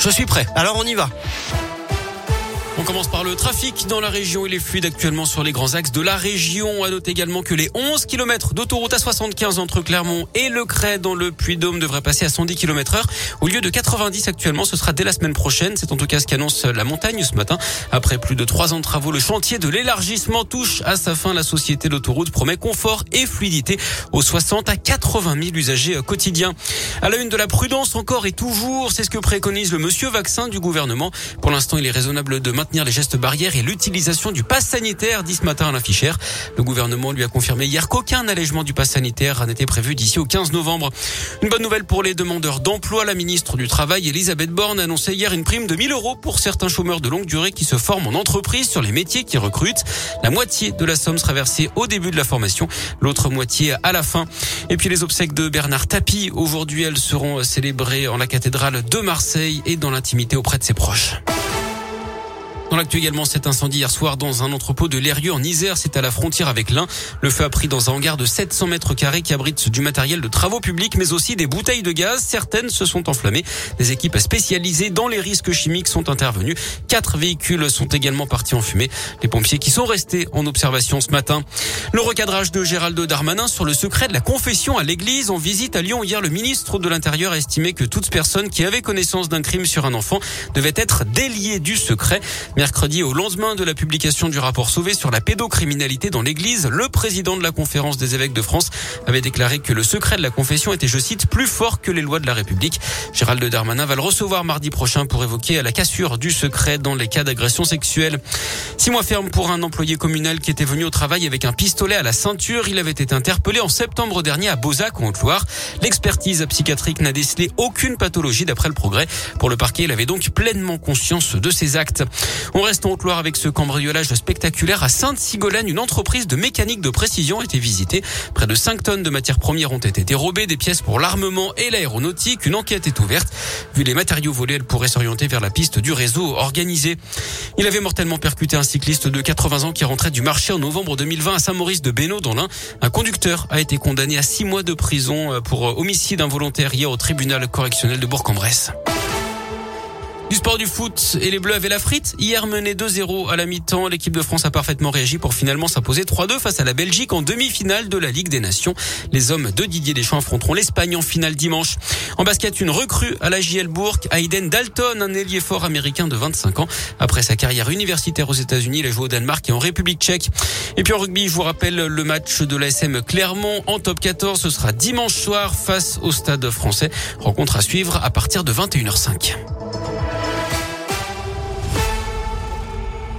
Je suis prêt. Alors on y va. On commence par le trafic dans la région. Il est fluide actuellement sur les grands axes de la région. À noter également que les 11 km d'autoroute à 75 entre Clermont et Le Cray dans le Puy-Dôme devraient passer à 110 km heure. Au lieu de 90 actuellement, ce sera dès la semaine prochaine. C'est en tout cas ce qu'annonce la montagne ce matin. Après plus de trois ans de travaux, le chantier de l'élargissement touche à sa fin. La société d'autoroute promet confort et fluidité aux 60 à 80 000 usagers quotidiens. À la une de la prudence encore et toujours, c'est ce que préconise le monsieur vaccin du gouvernement. Pour l'instant, il est raisonnable de maintenir maintenir les gestes barrières et l'utilisation du pass sanitaire, dit ce matin à l'affichère. Le gouvernement lui a confirmé hier qu'aucun allègement du pass sanitaire n'était prévu d'ici au 15 novembre. Une bonne nouvelle pour les demandeurs d'emploi. La ministre du Travail, Elisabeth Borne, a annoncé hier une prime de 1000 euros pour certains chômeurs de longue durée qui se forment en entreprise sur les métiers qui recrutent. La moitié de la somme sera versée au début de la formation, l'autre moitié à la fin. Et puis les obsèques de Bernard Tapie. Aujourd'hui, elles seront célébrées en la cathédrale de Marseille et dans l'intimité auprès de ses proches. Dans l'actu également, cet incendie hier soir dans un entrepôt de Lérieux en Isère, c'est à la frontière avec l'Ain. Le feu a pris dans un hangar de 700 mètres carrés qui abrite du matériel de travaux publics, mais aussi des bouteilles de gaz. Certaines se sont enflammées. Des équipes spécialisées dans les risques chimiques sont intervenues. Quatre véhicules sont également partis en fumée. Les pompiers qui sont restés en observation ce matin. Le recadrage de Gérald Darmanin sur le secret de la confession à l'église. En visite à Lyon hier, le ministre de l'Intérieur a estimé que toute personne qui avait connaissance d'un crime sur un enfant devait être déliée du secret. Mercredi, au lendemain de la publication du rapport Sauvé sur la pédocriminalité dans l'Église, le président de la conférence des évêques de France avait déclaré que le secret de la confession était, je cite, plus fort que les lois de la République. Gérald Darmanin va le recevoir mardi prochain pour évoquer la cassure du secret dans les cas d'agression sexuelle. Six mois ferme pour un employé communal qui était venu au travail avec un pistolet à la ceinture. Il avait été interpellé en septembre dernier à Beauzac, en Haute-Loire. L'expertise psychiatrique n'a décelé aucune pathologie d'après le progrès. Pour le parquet, il avait donc pleinement conscience de ses actes. On reste en Haute-Loire avec ce cambriolage spectaculaire à Sainte-Sigolène. Une entreprise de mécanique de précision a été visitée. Près de 5 tonnes de matières premières ont été dérobées, des pièces pour l'armement et l'aéronautique. Une enquête est ouverte. Vu les matériaux volés, elle pourrait s'orienter vers la piste du réseau organisé. Il avait mortellement percuté un cycliste de 80 ans qui rentrait du marché en novembre 2020 à Saint-Maurice de Bénaud dans l'Ain. Un conducteur a été condamné à 6 mois de prison pour homicide involontaire hier au tribunal correctionnel de Bourg-en-Bresse. Du sport du foot et les Bleus avaient la frite. Hier mené 2-0 à la mi-temps, l'équipe de France a parfaitement réagi pour finalement s'imposer 3-2 face à la Belgique en demi-finale de la Ligue des Nations. Les hommes de Didier Deschamps affronteront l'Espagne en finale dimanche. En basket, une recrue à la JL Bourg, Aiden Dalton, un ailier fort américain de 25 ans. Après sa carrière universitaire aux États-Unis, il a joué au Danemark et en République tchèque. Et puis en rugby, je vous rappelle le match de l'ASM Clermont en top 14. Ce sera dimanche soir face au Stade français. Rencontre à suivre à partir de 21h05.